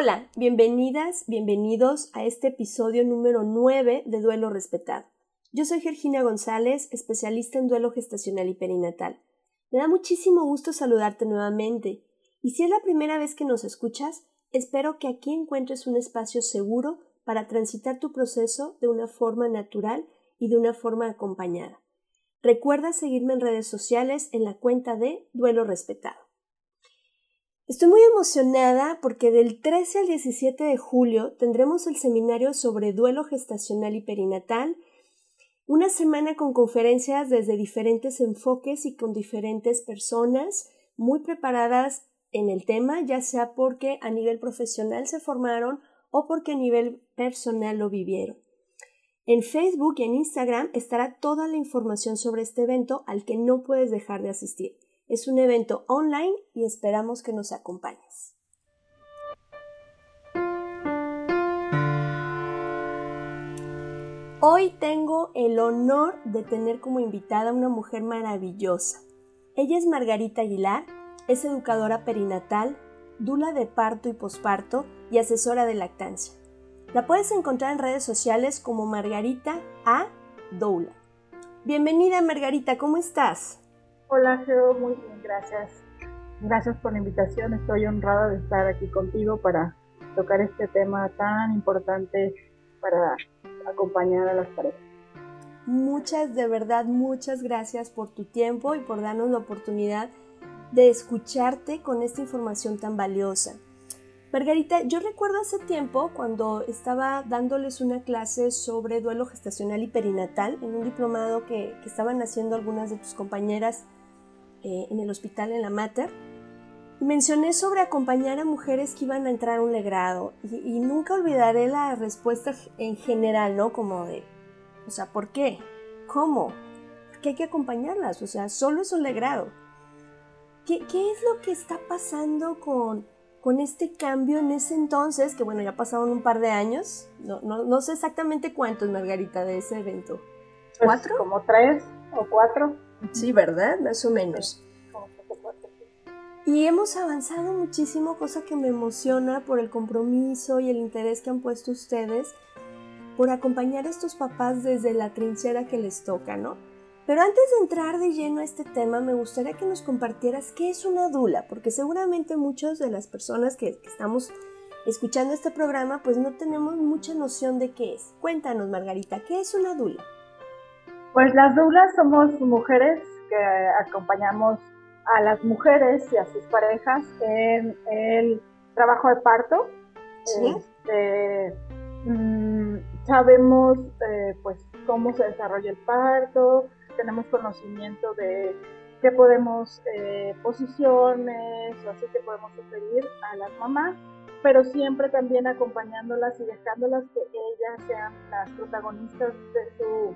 Hola, bienvenidas, bienvenidos a este episodio número 9 de Duelo Respetado. Yo soy Georgina González, especialista en duelo gestacional y perinatal. Me da muchísimo gusto saludarte nuevamente. Y si es la primera vez que nos escuchas, espero que aquí encuentres un espacio seguro para transitar tu proceso de una forma natural y de una forma acompañada. Recuerda seguirme en redes sociales en la cuenta de Duelo Respetado. Estoy muy emocionada porque del 13 al 17 de julio tendremos el seminario sobre duelo gestacional y perinatal, una semana con conferencias desde diferentes enfoques y con diferentes personas muy preparadas en el tema, ya sea porque a nivel profesional se formaron o porque a nivel personal lo vivieron. En Facebook y en Instagram estará toda la información sobre este evento al que no puedes dejar de asistir. Es un evento online y esperamos que nos acompañes. Hoy tengo el honor de tener como invitada a una mujer maravillosa. Ella es Margarita Aguilar, es educadora perinatal, dula de parto y posparto y asesora de lactancia. La puedes encontrar en redes sociales como Margarita A. Doula. Bienvenida Margarita, ¿cómo estás? Hola, Geo, muy bien, gracias. Gracias por la invitación. Estoy honrada de estar aquí contigo para tocar este tema tan importante para acompañar a las parejas. Muchas, de verdad, muchas gracias por tu tiempo y por darnos la oportunidad de escucharte con esta información tan valiosa. Margarita, yo recuerdo hace tiempo cuando estaba dándoles una clase sobre duelo gestacional y perinatal en un diplomado que, que estaban haciendo algunas de tus compañeras eh, en el hospital en la Mater. Mencioné sobre acompañar a mujeres que iban a entrar a un legrado. Y, y nunca olvidaré la respuesta en general, ¿no? Como de, o sea, ¿por qué? ¿Cómo? Que hay que acompañarlas, o sea, solo es un legrado. ¿Qué, qué es lo que está pasando con, con este cambio en ese entonces? Que bueno, ya pasaron un par de años. No, no, no sé exactamente cuántos, Margarita, de ese evento. Pues, ¿Cuatro? Como tres o cuatro. Sí, ¿verdad? Más o menos. Y hemos avanzado muchísimo, cosa que me emociona por el compromiso y el interés que han puesto ustedes por acompañar a estos papás desde la trinchera que les toca, ¿no? Pero antes de entrar de lleno a este tema, me gustaría que nos compartieras qué es una dula, porque seguramente muchas de las personas que, que estamos escuchando este programa, pues no tenemos mucha noción de qué es. Cuéntanos, Margarita, ¿qué es una dula? Pues las doulas somos mujeres que acompañamos a las mujeres y a sus parejas en el trabajo de parto. Sí. Este, mm, sabemos eh, pues cómo se desarrolla el parto, tenemos conocimiento de qué podemos, eh, posiciones o así que podemos sugerir a las mamás, pero siempre también acompañándolas y dejándolas que ellas sean las protagonistas de su,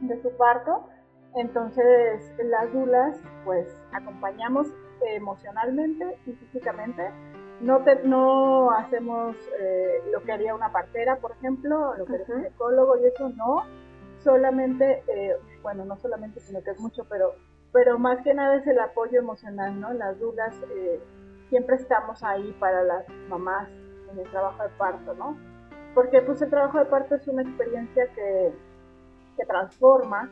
de su parto. Entonces, las dulas, pues acompañamos emocionalmente y físicamente no, no hacemos eh, lo que haría una partera, por ejemplo, lo que haría un psicólogo y eso no. Solamente, eh, bueno, no solamente, sino que es mucho, pero, pero más que nada es el apoyo emocional, ¿no? Las dudas, eh, siempre estamos ahí para las mamás en el trabajo de parto, ¿no? Porque pues el trabajo de parto es una experiencia que, que transforma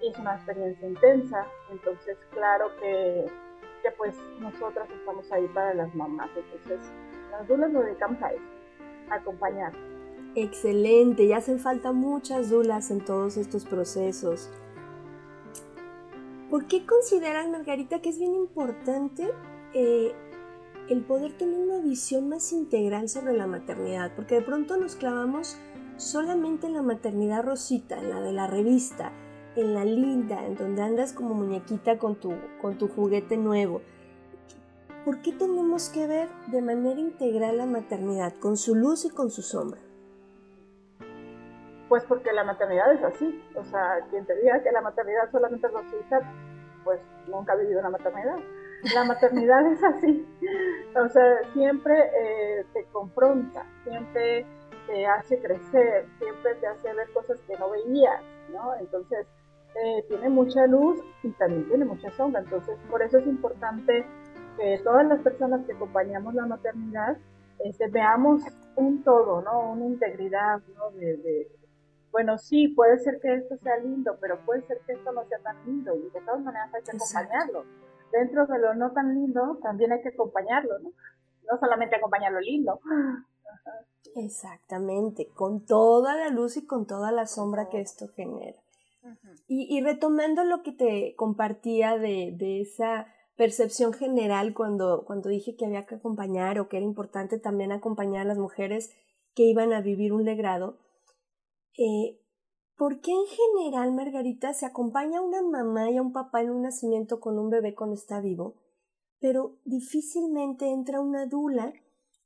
y es una experiencia intensa, entonces claro que que pues nosotras estamos ahí para las mamás. Entonces, las dulas nos dedicamos a eso, a acompañar. Excelente, ya hacen falta muchas dulas en todos estos procesos. ¿Por qué consideras, Margarita, que es bien importante eh, el poder tener una visión más integral sobre la maternidad? Porque de pronto nos clavamos solamente en la maternidad rosita, en la de la revista, en la linda, en donde andas como muñequita con tu, con tu juguete nuevo. ¿Por qué tenemos que ver de manera integral la maternidad, con su luz y con su sombra? Pues porque la maternidad es así. O sea, quien te diga que la maternidad solamente es rosita, pues nunca ha vivido una maternidad. La maternidad es así. O sea, siempre eh, te confronta, siempre te hace crecer, siempre te hace ver cosas que no veías, ¿no? Entonces, eh, tiene mucha luz y también tiene mucha sombra. Entonces, por eso es importante que todas las personas que acompañamos la maternidad este, veamos un todo, ¿no? Una integridad, ¿no? De, bueno, sí, puede ser que esto sea lindo, pero puede ser que esto no sea tan lindo y de todas maneras hay que acompañarlo. Dentro de lo no tan lindo, también hay que acompañarlo, ¿no? No solamente acompañar lo lindo. Exactamente, con toda la luz y con toda la sombra que esto genera. Y, retomando lo que te compartía de, esa percepción general cuando, cuando dije que había que acompañar o que era importante también acompañar a las mujeres que iban a vivir un legrado, eh, ¿por qué en general, Margarita, se acompaña a una mamá y a un papá en un nacimiento con un bebé cuando está vivo, pero difícilmente entra una dula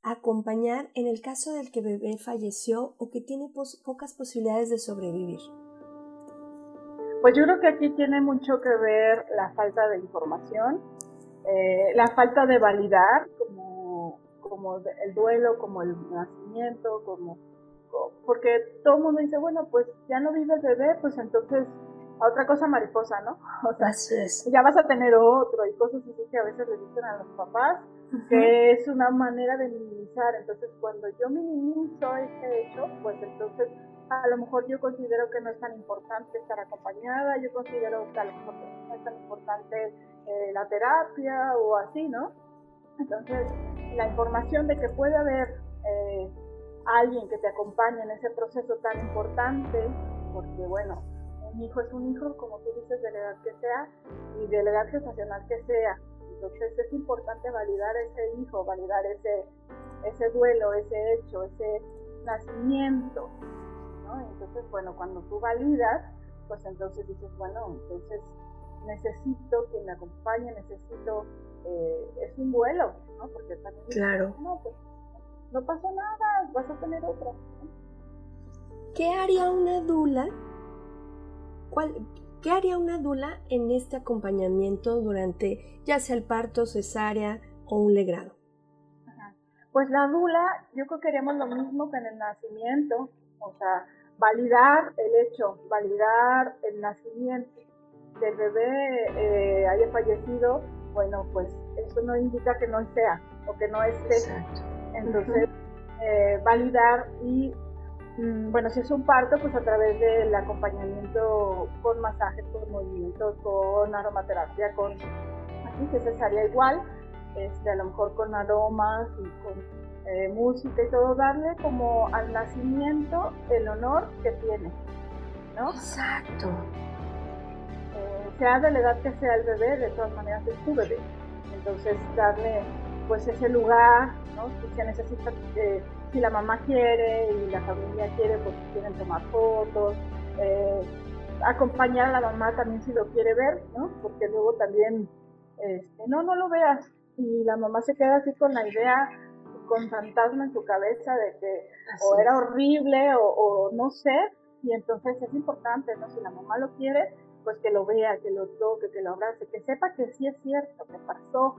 acompañar en el caso del que bebé falleció o que tiene pocas posibilidades de sobrevivir? Pues yo creo que aquí tiene mucho que ver la falta de información, eh, la falta de validar como, como el duelo, como el nacimiento, como porque todo el mundo dice, bueno, pues ya no vive el bebé, pues entonces a otra cosa mariposa, ¿no? O sea, ya vas a tener otro y cosas así que a veces le dicen a los papás, que es una manera de minimizar. Entonces, cuando yo minimizo ese hecho, pues entonces a lo mejor yo considero que no es tan importante estar acompañada, yo considero que a lo mejor no es tan importante eh, la terapia o así, ¿no? Entonces, la información de que puede haber eh, alguien que te acompañe en ese proceso tan importante, porque bueno, un hijo es un hijo, como tú dices, de la edad que sea y de la edad gestacional que sea. Entonces es importante validar ese hijo, validar ese, ese duelo, ese hecho, ese nacimiento, entonces, bueno, cuando tú validas, pues entonces dices, bueno, entonces necesito que me acompañe, necesito, eh, es un vuelo, ¿no? Porque también claro. no, pues no pasa nada, vas a tener otro. ¿Qué haría una dula? ¿Cuál, ¿Qué haría una dula en este acompañamiento durante ya sea el parto, cesárea o un legrado? Pues la dula, yo creo que haríamos lo mismo que en el nacimiento, o sea, validar el hecho, validar el nacimiento, que el bebé eh, haya fallecido, bueno, pues eso no indica que no sea o que no esté. Entonces, eh, validar y, bueno, si es un parto, pues a través del acompañamiento con masajes, con movimientos, con aromaterapia, con, así que cesárea igual, este, a lo mejor con aromas y con eh, música y todo, darle como al nacimiento el honor que tiene, ¿no? Exacto. Eh, sea de la edad que sea el bebé, de todas maneras es tu bebé. Entonces, darle pues ese lugar, ¿no? Si se necesita, eh, si la mamá quiere y la familia quiere, pues quieren tomar fotos, acompañar a la mamá también si lo quiere ver, ¿no? Porque luego también, este, no, no lo veas. Y la mamá se queda así con la idea con fantasma en su cabeza de que o era horrible o, no sé, y entonces es importante, ¿no? Si la mamá lo quiere, pues que lo vea, que lo toque, que lo abrace, que sepa que sí es cierto, que pasó,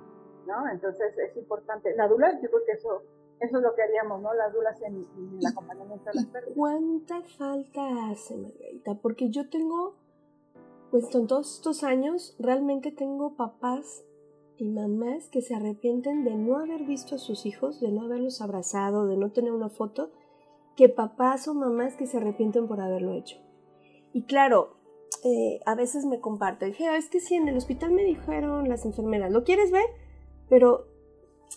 ¿no? Entonces es importante. La dula, yo creo que eso, eso es lo que haríamos, ¿no? Las dulas en, en el acompañamiento de las pérdidas. ¿Cuánta falta hace, Margarita? Porque yo tengo, pues en todos estos años, realmente tengo papás y mamás que se arrepienten de no haber visto a sus hijos, de no haberlos abrazado, de no tener una foto, que papás o mamás que se arrepienten por haberlo hecho. Y claro, eh, a veces me comparten, es que sí, en el hospital me dijeron las enfermeras, ¿lo quieres ver? Pero,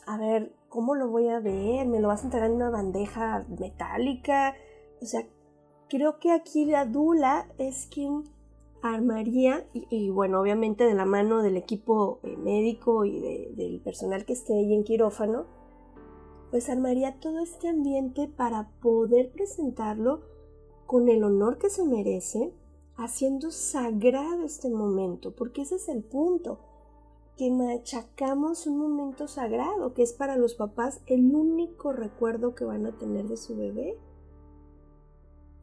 a ver, ¿cómo lo voy a ver? ¿Me lo vas a entregar en una bandeja metálica? O sea, creo que aquí la Dula es quien armaría, y, bueno, obviamente de la mano del equipo eh, médico y del personal que esté ahí en quirófano, pues armaría todo este ambiente para poder presentarlo con el honor que se merece, haciendo sagrado este momento, porque ese es el punto, que machacamos un momento sagrado, que es para los papás el único recuerdo que van a tener de su bebé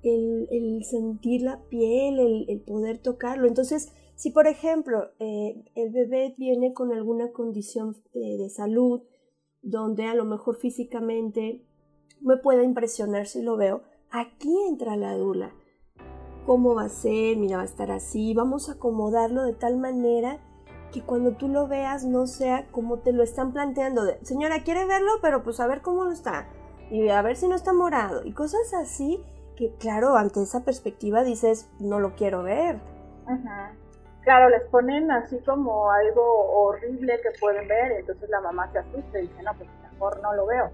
el, sentir la piel, el, poder tocarlo. Entonces, si por ejemplo eh, el bebé viene con alguna condición eh, de salud, donde a lo mejor físicamente me pueda impresionar si lo veo, aquí entra la dula. ¿Cómo va a ser? Mira, va a estar así. Vamos a acomodarlo de tal manera que cuando tú lo veas no sea como te lo están planteando. De, Señora, ¿quiere verlo? Pero pues a ver cómo lo está. Y a ver si no está morado. Y cosas así que claro, ante esa perspectiva dices, no lo quiero ver. Claro, les ponen así como algo horrible que pueden ver, entonces la mamá se asusta y dice, no, pues mejor no lo veo.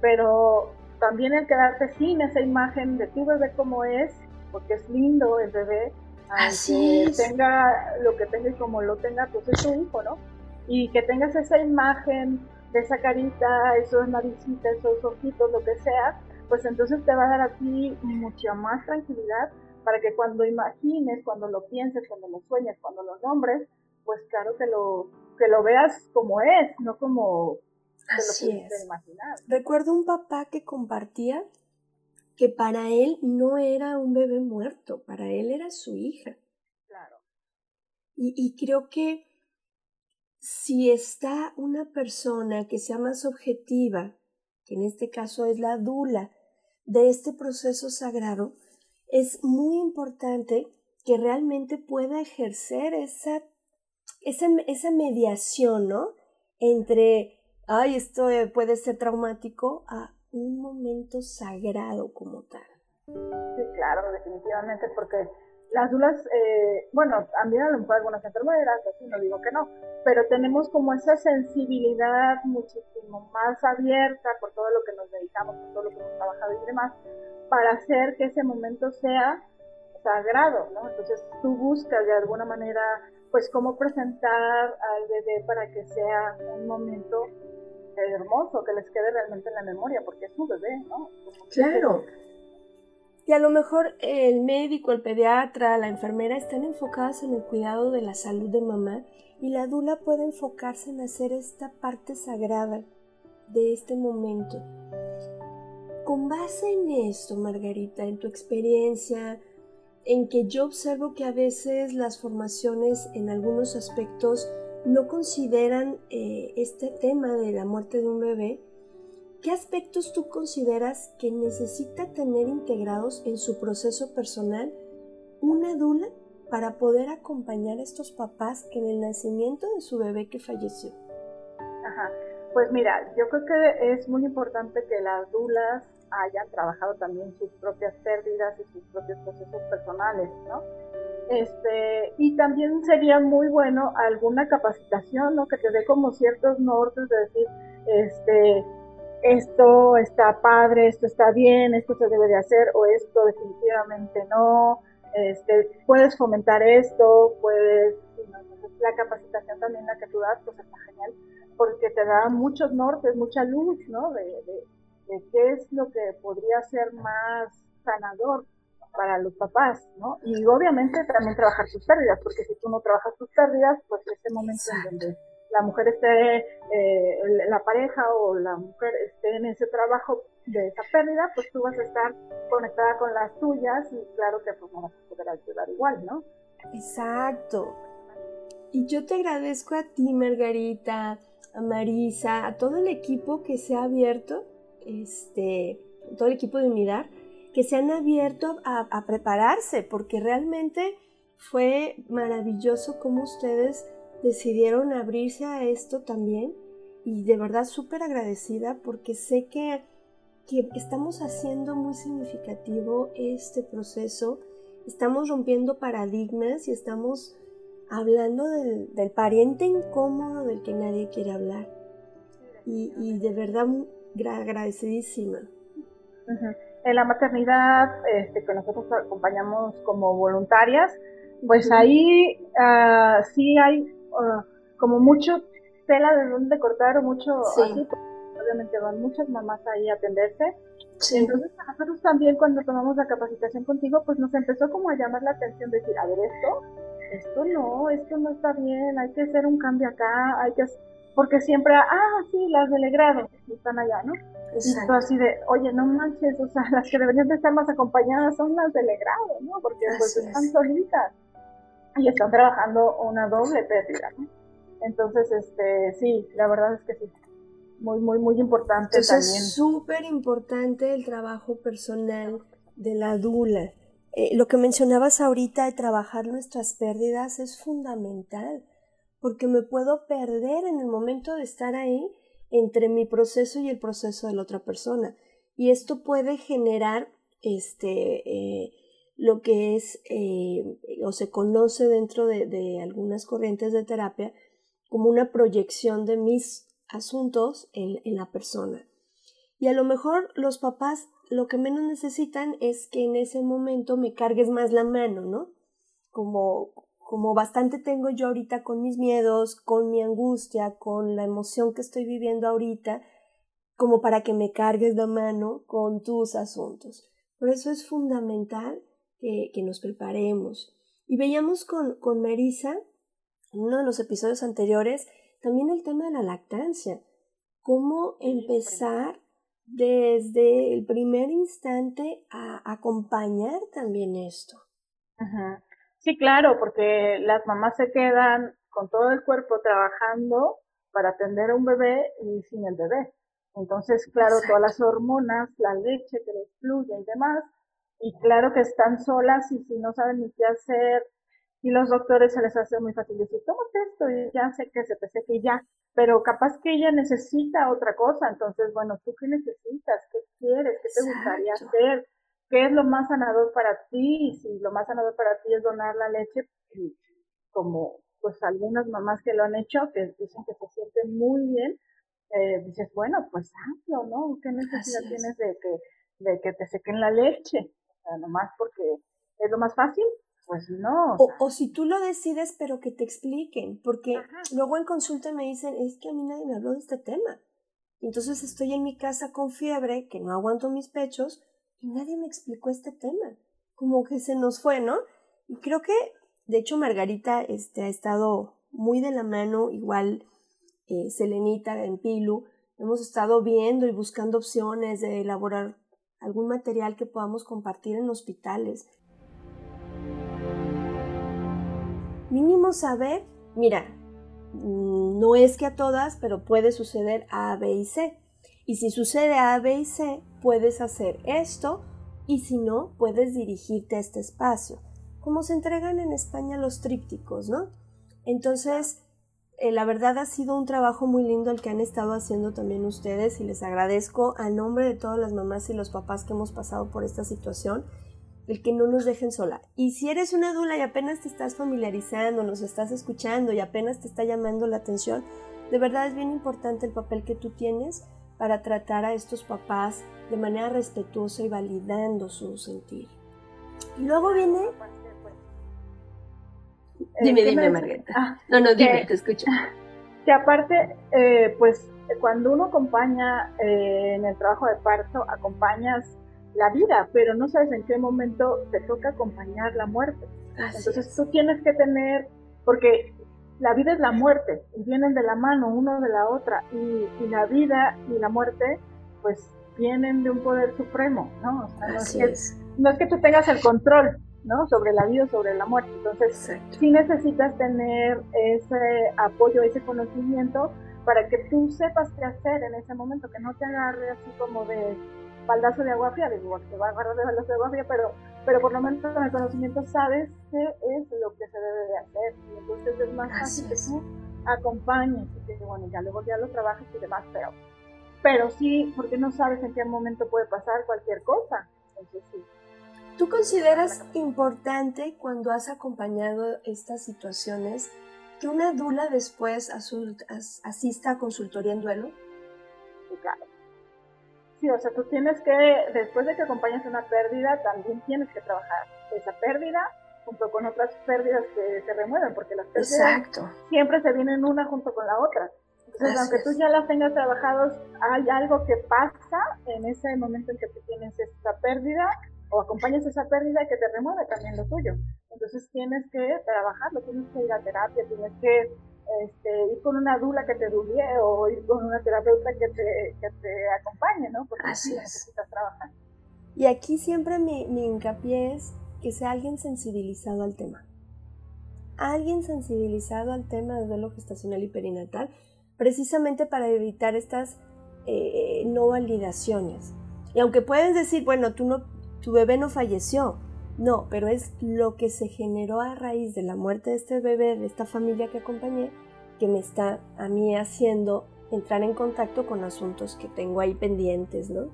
Pero también el quedarte sin esa imagen de tu bebé como es, porque es lindo el bebé, Así tenga lo que tenga y como lo tenga, pues es tu hijo, ¿no? Y que tengas esa imagen de esa carita, esos naricitas, esos ojitos, lo que sea, pues entonces te va a dar a ti mucha más tranquilidad para que cuando imagines, cuando lo pienses, cuando lo sueñes, cuando lo nombres, pues claro que lo, que lo veas como es, no como te lo es. imaginar. Recuerdo un papá que compartía que para él no era un bebé muerto, para él era su hija. Claro. Y, y creo que si está una persona que sea más objetiva, que en este caso es la dula, de este proceso sagrado, es muy importante que realmente pueda ejercer esa, esa, esa mediación, ¿no? Entre, ay, esto puede ser traumático, a un momento sagrado como tal. Sí, claro, definitivamente, porque las dulas, eh, bueno, mí a lo mejor algunas enfermeras, así no digo que no, pero tenemos como esa sensibilidad muchísimo más abierta por todo lo que nos dedicamos, por todo lo que hemos trabajado y demás, para hacer que ese momento sea sagrado, ¿no? Entonces tú buscas de alguna manera, pues, cómo presentar al bebé para que sea un momento hermoso, que les quede realmente en la memoria, porque es un bebé, ¿no? Claro. Y a lo mejor el médico, el pediatra, la enfermera están enfocadas en el cuidado de la salud de mamá y la dula puede enfocarse en hacer esta parte sagrada de este momento. Con base en esto, Margarita, en tu experiencia, en que yo observo que a veces las formaciones en algunos aspectos no consideran eh, este tema de la muerte de un bebé, ¿Qué aspectos tú consideras que necesita tener integrados en su proceso personal una dula para poder acompañar a estos papás en el nacimiento de su bebé que falleció? Ajá. Pues mira, yo creo que es muy importante que las dulas hayan trabajado también sus propias pérdidas y sus propios procesos personales, ¿no? Este, y también sería muy bueno alguna capacitación, ¿no? Que te dé como ciertos nortes de decir, este, esto está padre, esto está bien, esto se debe de hacer o esto definitivamente no, este, puedes fomentar esto, puedes, la capacitación también la que tú das, pues está genial, porque te da muchos nortes, mucha luz, ¿no? De, de, de qué es lo que podría ser más sanador para los papás, ¿no? Y obviamente también trabajar tus pérdidas, porque si tú no trabajas tus pérdidas, pues ese momento en donde la mujer esté, eh, la pareja o la mujer esté en ese trabajo de esa pérdida, pues tú vas a estar conectada con las tuyas y claro que pues no vas a poder ayudar igual, ¿no? Exacto. Y yo te agradezco a ti, Margarita, a Marisa, a todo el equipo que se ha abierto, este, todo el equipo de unidad, que se han abierto a, a prepararse, porque realmente fue maravilloso cómo ustedes decidieron abrirse a esto también y de verdad súper agradecida porque sé que, que, estamos haciendo muy significativo este proceso, estamos rompiendo paradigmas y estamos hablando del, del pariente incómodo del que nadie quiere hablar. Y, y de verdad agradecidísima. En la maternidad este, que nosotros acompañamos como voluntarias, pues ahí uh, sí hay uh, como mucho tela de dónde cortar o mucho así, obviamente van muchas mamás ahí a atenderse. Entonces a nosotros también cuando tomamos la capacitación contigo, pues nos empezó como a llamar la atención, decir, a ver, esto, esto no, esto no está bien, hay que hacer un cambio acá, hay que porque siempre, ah, sí, las delegradas están allá, ¿no? Exacto. así de, oye, no manches, o sea, las que deberían de estar más acompañadas son las delegradas, ¿no? Porque pues están solitas y están trabajando una doble pérdida, ¿no? Entonces, este, sí, la verdad es que sí. Muy, muy, muy importante Entonces, Es súper importante el trabajo personal de la dula. Eh, lo que mencionabas ahorita de trabajar nuestras pérdidas es fundamental, porque me puedo perder en el momento de estar ahí entre mi proceso y el proceso de la otra persona. Y esto puede generar este, eh, lo que es eh, o se conoce dentro de, algunas corrientes de terapia como una proyección de mis asuntos en la persona. Y a lo mejor los papás lo que menos necesitan es que en ese momento me cargues más la mano, ¿no? Como, como bastante tengo yo ahorita con mis miedos, con mi angustia, con la emoción que estoy viviendo ahorita, como para que me cargues la mano con tus asuntos. Por eso es fundamental que, que nos preparemos. Y veíamos con, con Marisa en uno de los episodios anteriores también el tema de la lactancia. Cómo empezar desde el primer instante a acompañar también esto. Sí, claro, porque las mamás se quedan con todo el cuerpo trabajando para atender a un bebé y sin el bebé. Entonces, claro, todas las hormonas, la leche que les fluye y demás, y claro que están solas y si no saben ni qué hacer, y los doctores se les hace muy fácil decir, tómate esto y ya sé que se te seque ya, pero capaz que ella necesita otra cosa, entonces, bueno, ¿tú qué necesitas? ¿Qué quieres? ¿Qué te gustaría hacer? ¿Qué es lo más sanador para ti? Y si lo más sanador para ti es donar la leche, como pues algunas mamás que lo han hecho, que dicen que se sienten muy bien, eh, dices, bueno, pues hazlo, ¿no? ¿Qué necesidad tienes de que, de que te sequen la leche? O sea, nomás porque es lo más fácil, pues no. O, si tú lo decides, pero que te expliquen, porque luego en consulta me dicen, es que a mí nadie me habló de este tema. Entonces estoy en mi casa con fiebre, que no aguanto mis pechos, y nadie me explicó este tema. Como que se nos fue, ¿no? Y creo que, de hecho, Margarita este, ha estado muy de la mano, igual eh, Selenita en Pilu. Hemos estado viendo y buscando opciones de elaborar algún material que podamos compartir en hospitales mínimo saber, mira, mm, no es que a todas, pero puede suceder A, B y C. Y si sucede A, B y C, puedes hacer esto y si no, puedes dirigirte a este espacio. Como se entregan en España los trípticos, ¿no? Entonces, eh, la verdad ha sido un trabajo muy lindo el que han estado haciendo también ustedes y les agradezco a nombre de todas las mamás y los papás que hemos pasado por esta situación el que no nos dejen sola. Y si eres una dula y apenas te estás familiarizando, nos estás escuchando y apenas te está llamando la atención, de verdad es bien importante el papel que tú tienes para tratar a estos papás de manera respetuosa y validando su sentir. Y luego viene... Dime, eh, dime, Margarita. Ah, no, no, dime, te escucho. Que aparte, eh, pues cuando uno acompaña eh, en el trabajo de parto, acompañas la vida, pero no sabes en qué momento te toca acompañar la muerte. Entonces tú tienes que tener, porque la vida es la muerte, y vienen de la mano uno de la otra, y, la vida y la muerte, pues vienen de un poder supremo, ¿no? no, es que, no es que tú tengas el control, ¿no? Sobre la vida o sobre la muerte. Entonces, sí necesitas tener ese apoyo, ese conocimiento para que tú sepas qué hacer en ese momento, que no te agarre así como de baldazo de agua fría, digo, te va a agarrar de baldazo de agua fría, pero, pero por lo menos con el conocimiento sabes qué es lo que se debe de hacer, y entonces es más fácil que tú acompañes, y que bueno, ya luego ya lo trabajes y demás, pero, pero sí, porque no sabes en qué momento puede pasar cualquier cosa, entonces sí. ¿Tú consideras importante cuando has acompañado estas situaciones que una dula después asista a consultoría en duelo? Sí, o sea, tú tienes que, después de que acompañas una pérdida, también tienes que trabajar esa pérdida junto con otras pérdidas que se remueven, porque las pérdidas siempre se vienen una junto con la otra. Entonces, aunque tú ya las tengas trabajadas, hay algo que pasa en ese momento en que tú tienes esta pérdida o acompañas esa pérdida que te remueve también lo tuyo. Entonces tienes que trabajarlo, tienes que ir a terapia, tienes que este, ir con una dula que te dulie o ir con una terapeuta que te, que te acompañe, ¿no? Porque Así necesitas trabajar. Y aquí siempre mi, mi hincapié es que sea alguien sensibilizado al tema. Alguien sensibilizado al tema de duelo gestacional y perinatal, precisamente para evitar estas eh, no validaciones. Y aunque puedes decir, bueno, tú no tu bebé no falleció. No, pero es lo que se generó a raíz de la muerte de este bebé, de esta familia que acompañé, que me está a mí haciendo entrar en contacto con asuntos que tengo ahí pendientes, ¿no?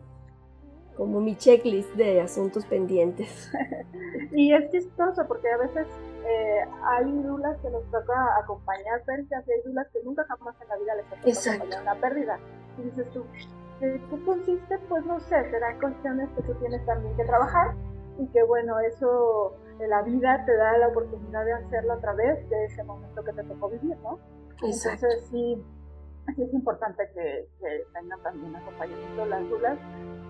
Como mi checklist de asuntos pendientes. y es chistoso porque a veces eh, hay dudas que nos toca acompañar pérdidas y hay dudas que nunca jamás en la vida les toca acompañar una pérdida. Y dices tú, ¿Qué consiste? Pues no sé, serán cuestiones que tú tienes también que trabajar y que bueno, eso en la vida te da la oportunidad de hacerlo a través de ese momento que te tocó vivir, ¿no? Entonces sí, sí es importante que, que tengan también acompañamiento las dudas.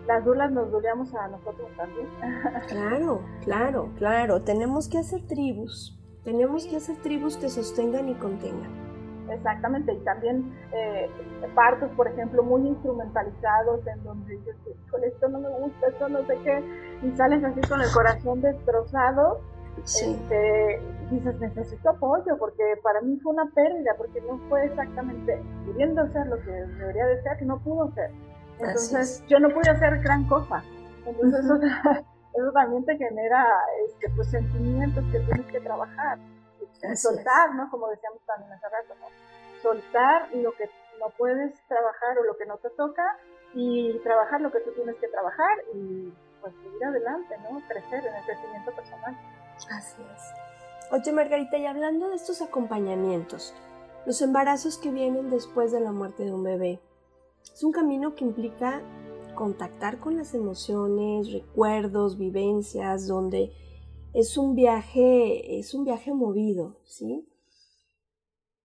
Las dudas nos duleamos a nosotros también. Claro, claro, claro. Tenemos que hacer tribus. Tenemos que hacer tribus que sostengan y contengan. Exactamente, y también eh, partos, por ejemplo, muy instrumentalizados en donde dices, esto no me gusta, esto no sé qué, y sales así con el corazón destrozado, este, dices, necesito apoyo, porque para mí fue una pérdida, porque no fue exactamente pudiendo ser lo que debería de ser, no pudo ser. Entonces, yo no pude hacer gran cosa. Entonces, eso, también te genera este, pues, sentimientos que tienes que trabajar soltar, ¿no? Como decíamos también hace rato, ¿no? Soltar lo que no puedes trabajar o lo que no te toca y trabajar lo que tú tienes que trabajar y pues seguir adelante, ¿no? Crecer en el crecimiento personal. Así es. Oye, Margarita, y hablando de estos acompañamientos, los embarazos que vienen después de la muerte de un bebé, es un camino que implica contactar con las emociones, recuerdos, vivencias, donde es un viaje, es un viaje movido, ¿sí?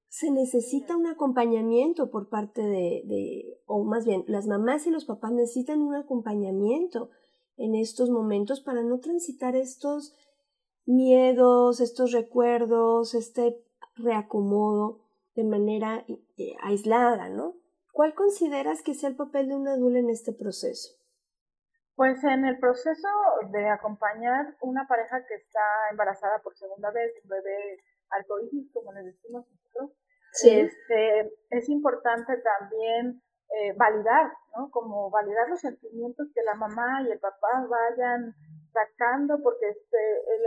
Se necesita un acompañamiento por parte de, o más bien, las mamás y los papás necesitan un acompañamiento en estos momentos para no transitar estos miedos, estos recuerdos, este reacomodo de manera eh, aislada, ¿no? ¿Cuál consideras que sea el papel de un adulto en este proceso? Pues en el proceso de acompañar una pareja que está embarazada por segunda vez, un bebé arcoíris, como le decimos nosotros, este, es importante también eh, validar, ¿no? Como validar los sentimientos que la mamá y el papá vayan sacando, porque este,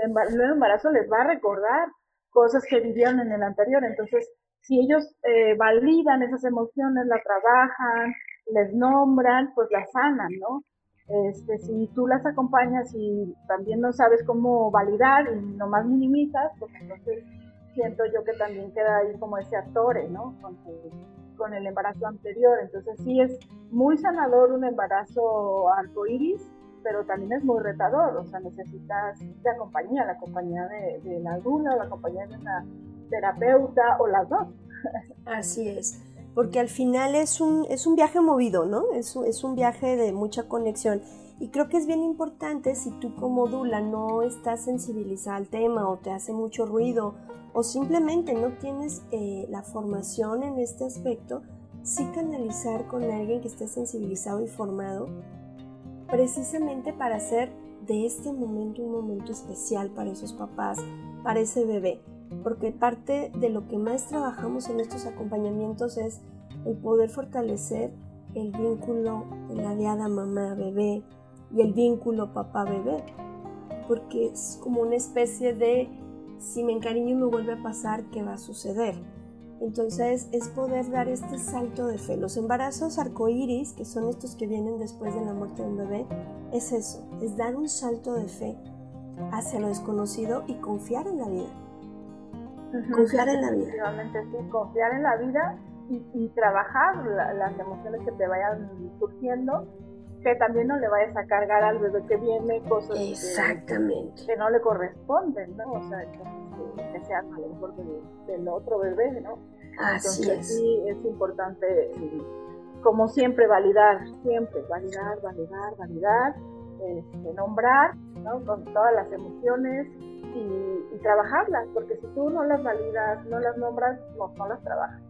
el, nuevo embarazo les va a recordar cosas que vivieron en el anterior. Entonces, si ellos eh, validan esas emociones, la trabajan, les nombran, pues la sanan, ¿no? Este, si tú las acompañas y también no sabes cómo validar y nomás minimizas, pues entonces siento yo que también queda ahí como ese actore, ¿no? Con, con el embarazo anterior. Entonces sí es muy sanador un embarazo arcoíris, pero también es muy retador, o sea, necesitas de compañía, la compañía de, la dula, la compañía de una terapeuta o las dos. Así es porque al final es un, es un viaje movido, ¿no? Es, es un viaje de mucha conexión. Y creo que es bien importante si tú como Dula no estás sensibilizada al tema o te hace mucho ruido o simplemente no tienes eh, la formación en este aspecto, sí canalizar con alguien que esté sensibilizado y formado precisamente para hacer de este momento un momento especial para esos papás, para ese bebé porque parte de lo que más trabajamos en estos acompañamientos es el poder fortalecer el vínculo de la diada mamá-bebé y el vínculo papá-bebé, porque es como una especie de si me encariño y me vuelve a pasar, ¿qué va a suceder? Entonces es poder dar este salto de fe. Los embarazos arcoíris, que son estos que vienen después de la muerte de un bebé, es eso, es dar un salto de fe hacia lo desconocido y confiar en la vida. Confiar en la vida. Efectivamente, sí, confiar en la vida y, trabajar las emociones que te vayan surgiendo, que también no le vayas a cargar al bebé que viene cosas Exactamente. Que, no le corresponden, ¿no? O sea, que, sean a lo mejor del, otro bebé, ¿no? Así Entonces, sí, es importante, como siempre, validar, siempre, validar, validar, validar, este, nombrar, ¿no? Con todas las emociones, y, trabajarlas, porque si tú no las validas, no las nombras, no, no las trabajas.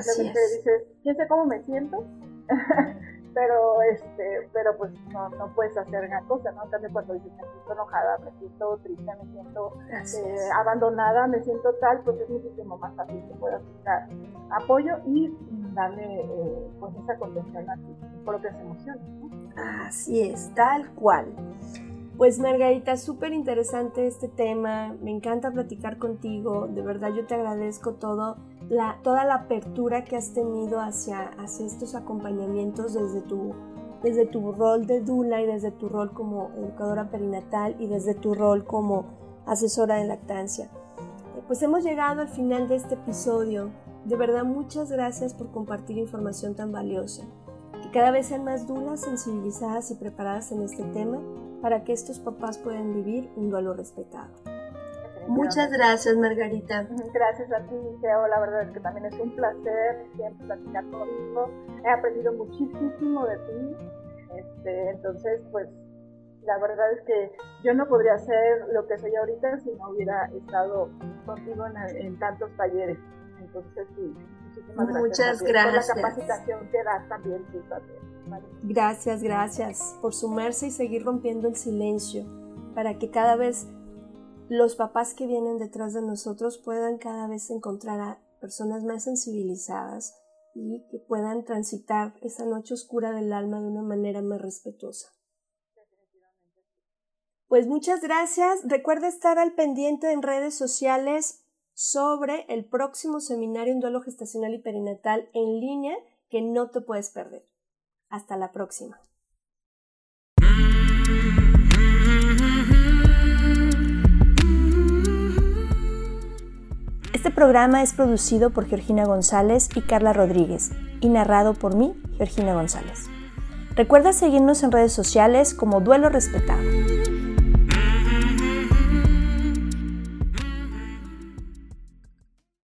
Simplemente dices, ¿quién sé cómo me siento? pero este pero pues no, no puedes hacer gran cosa, ¿no? También cuando dices me siento enojada, me siento triste, me siento eh, abandonada, me siento tal, pues es muchísimo más fácil que puedas buscar apoyo y darle eh, pues esa contención a tus propias emociones, ¿no? Así es, tal cual. Pues Margarita, súper interesante este tema, me encanta platicar contigo, de verdad yo te agradezco todo, la, toda la apertura que has tenido hacia, hacia estos acompañamientos desde tu, desde tu rol de Dula y desde tu rol como educadora perinatal y desde tu rol como asesora de lactancia. Pues hemos llegado al final de este episodio. De verdad, muchas gracias por compartir información tan valiosa. Cada vez sean más dulas, sensibilizadas y preparadas en este tema para que estos papás puedan vivir un duelo respetado. Muchas gracias, Margarita. Gracias a ti, Geo. La verdad es que también es un placer siempre platicar contigo. He aprendido muchísimo de ti. Este, entonces, pues, la verdad es que yo no podría ser lo que soy ahorita si no hubiera estado contigo en, tantos talleres. Entonces, sí, muchísimas gracias. Muchas gracias. Por la capacitación que das también tú también. Gracias, gracias por sumarse y seguir rompiendo el silencio para que cada vez los papás que vienen detrás de nosotros puedan cada vez encontrar a personas más sensibilizadas y que puedan transitar esa noche oscura del alma de una manera más respetuosa. Pues muchas gracias. Recuerda estar al pendiente en redes sociales sobre el próximo seminario en duelo gestacional y perinatal en línea que no te puedes perder. Hasta la próxima. Este programa es producido por Georgina González y Carla Rodríguez y narrado por mí, Georgina González. Recuerda seguirnos en redes sociales como Duelo Respetado.